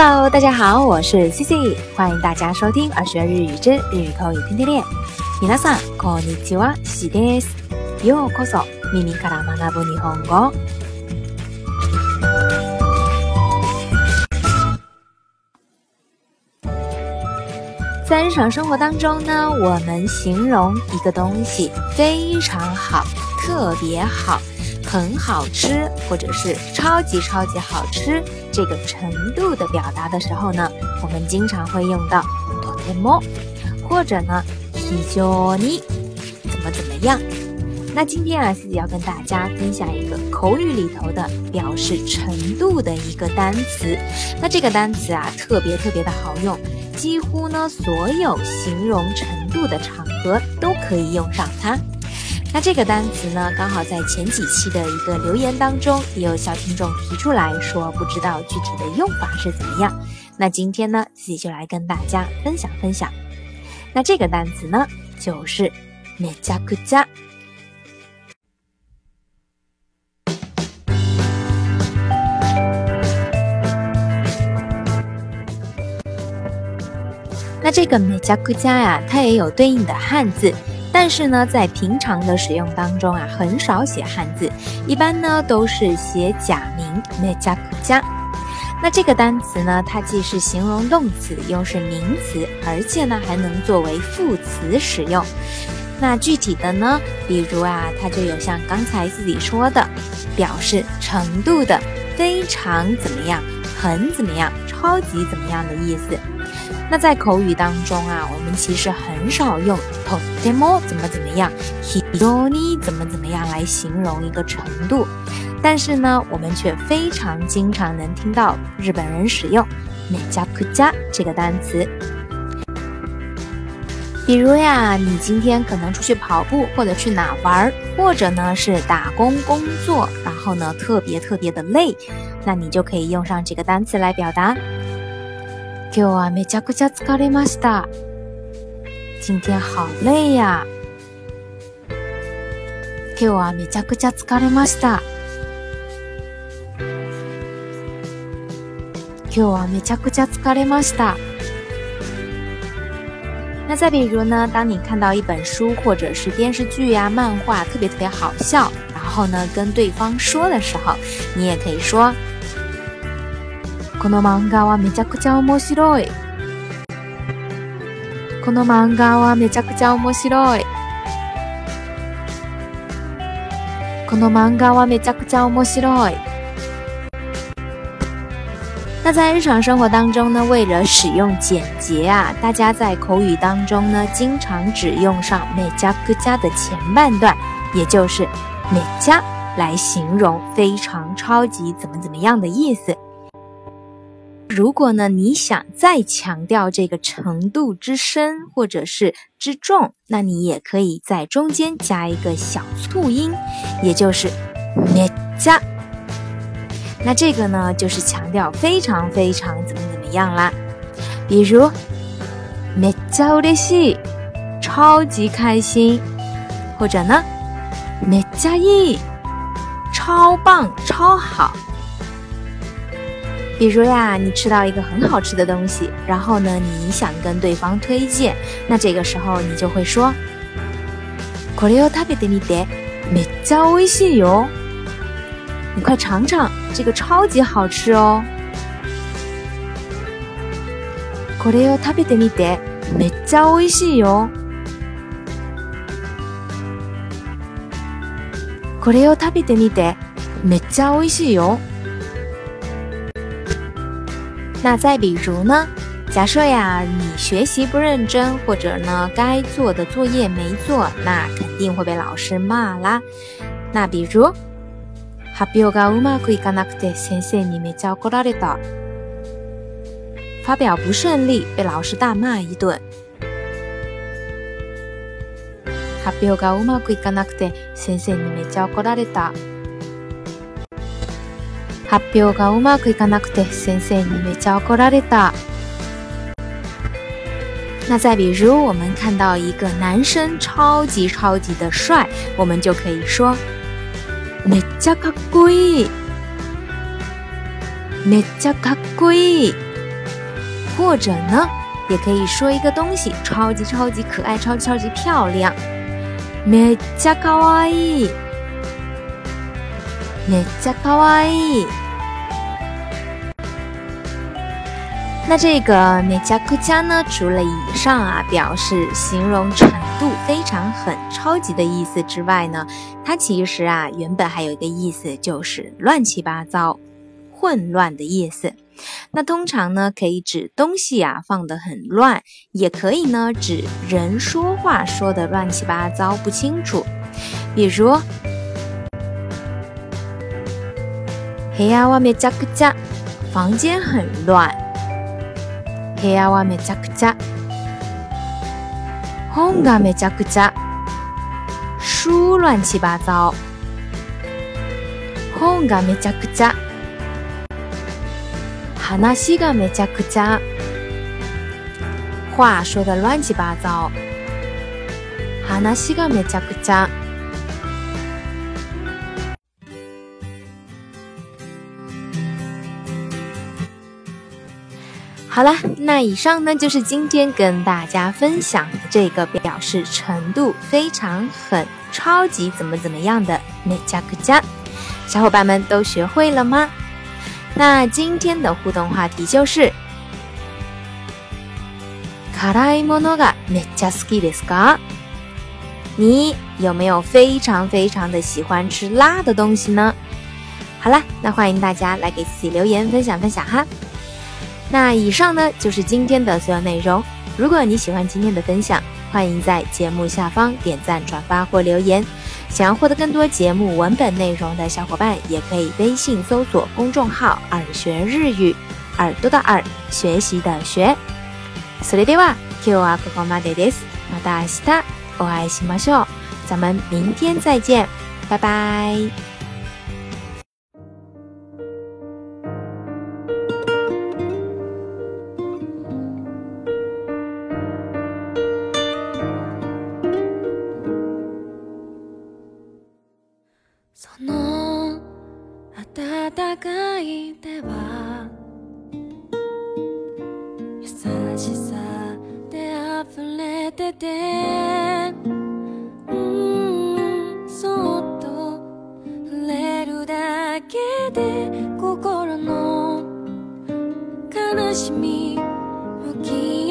Hello，大家好，我是 Cici，欢迎大家收听《二学日语之日语口语天天练》。皆さんこんにちは、シです。ようこそ耳から学ぶ日本語。在日常生活当中呢，我们形容一个东西非常好、特别好。 很好吃，或者是超级超级好吃这个程度的表达的时候呢，我们经常会用到とても，或者呢非常に怎么怎么样。那今天啊，自己要跟大家分享一个口语里头的表示程度的一个单词。那这个单词啊，特别特别的好用，几乎呢所有形容程度的场合都可以用上它。 那这个单词呢，刚好在前几期的一个留言当中，也有小听众提出来说，不知道具体的用法是怎么样。那今天呢，自己就来跟大家分享分享。那这个单词呢，就是めちゃくちゃ。那这个めちゃくちゃ呀，它也有对应的汉字。 但是呢，在平常的使用当中啊，很少写汉字，一般呢都是写假名めちゃくちゃ。那这个单词呢，它既是形容动词，又是名词，而且呢还能作为副词使用。那具体的呢，比如啊，它就有像刚才自己说的，表示程度的，非常怎么样，很怎么样，超级怎么样的意思。 那在口语当中啊，我们其实很少用とても怎么怎么样，非常に怎么怎么样来形容一个程度，但是呢，我们却非常经常能听到日本人使用めちゃくちゃ这个单词。比如呀，你今天可能出去跑步，或者去哪玩，或者呢是打工工作，然后呢特别特别的累，那你就可以用上这个单词来表达。 今日はめちゃくちゃ疲れました。今天好累呀。今日はめちゃくちゃ疲れました。今日はめちゃくちゃ疲れました。那再比如呢，当你看到一本书或者是电视剧呀、漫画特别特别好笑，然后呢跟对方说的时候，你也可以说。この漫画はめちゃくちゃ面白い。この漫画はめちゃくちゃ面白い。この漫画はめちゃくちゃ面白い。那在日常生活当中呢，为了使用简洁啊，大家在口语当中呢，经常只用上めちゃくちゃ的前半段，也就是めちゃ来形容非常超级怎么怎么样的意思。 如果呢，你想再强调这个程度之深或者是之重，那你也可以在中间加一个小促音，也就是め加。那这个呢，就是强调非常非常怎么怎么样啦。比如め加嬉しい，超级开心，或者呢め加いい，超棒超好。 比如呀，你吃到一个很好吃的东西，然后呢，你想跟对方推荐，那这个时候你就会说：“これを食べてみて、めっちゃ美味しいよ。”你快尝尝，这个超级好吃哦。これを食べてみて、めっちゃ美味しいよ。これを食べてみて、めっちゃ美味しいよ。 那再比如呢？假设呀，你学习不认真，或者呢，该做的作业没做，那肯定会被老师骂啦。那比如，発表がうまくいかなくて先生にめちゃ怒られた。发表不顺利，被老师大骂一顿。発表がうまくいかなくて先生にめちゃ怒られた。 発表がうまくいかなくて先生にめちゃ怒られた。那再比如，我们看到一个男生超级超级的帅，我们就可以说めっちゃかっこいい。めっちゃかっこいい。 或者呢，也可以说一个东西超级超级可爱，超级超级漂亮。めっちゃ可愛い。めっちゃ可愛い。 那这个めちゃくちゃ呢，除了以上啊表示形容程度非常很超级的意思之外呢，它其实啊原本还有一个意思，就是乱七八糟、混乱的意思。那通常呢可以指东西啊放得很乱，也可以呢指人说话说的乱七八糟不清楚。比如，部屋はめちゃくちゃ，房间很乱。 部屋はめちゃくちゃ。本がめちゃくちゃ。书乱七八糟。本がめちゃくちゃ。話がめちゃくちゃ。话说的乱七八糟。話がめちゃくちゃ。 好了，那以上呢就是今天跟大家分享的这个表示程度非常很超级怎么怎么样的めちゃくちゃ，小伙伴们都学会了吗？那今天的互动话题就是辛いものがめっちゃ好きですか？你有没有非常非常的喜欢吃辣的东西呢？好了，那欢迎大家来给自己留言分享分享哈。 那以上呢就是今天的所有内容。如果你喜欢今天的分享，欢迎在节目下方点赞、转发或留言。想要获得更多节目文本内容的小伙伴，也可以微信搜索公众号“耳学日语”，耳朵的耳，学习的学。それでは今日はここまでです。また明日お会いしましょう。咱们明天再见，拜拜。 その温かい手は優しさで溢れててうんそっと触れるだけで心の悲しみ向き合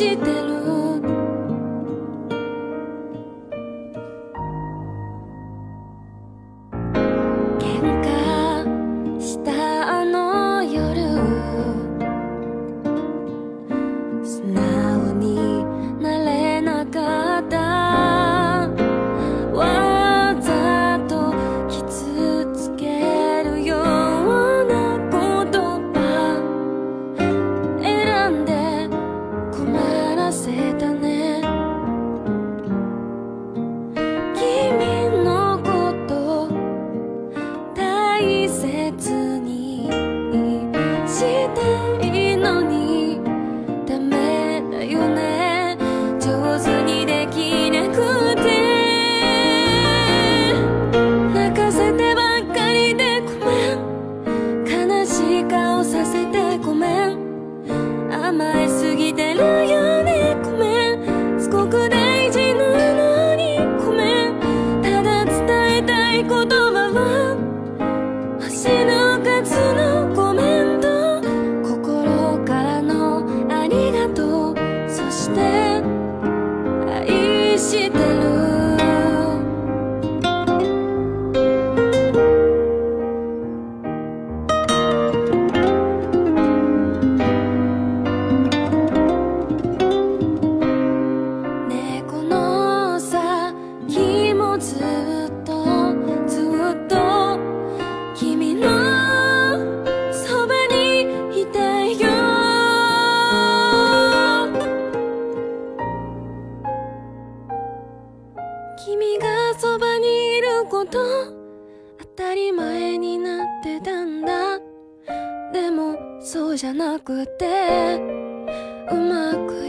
してる君がそばにいること当たり前になってたんだ。でもそうじゃなくてうまく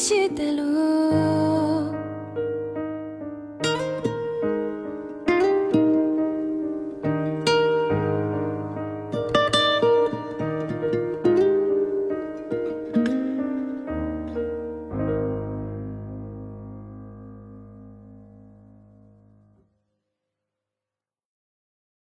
写的路。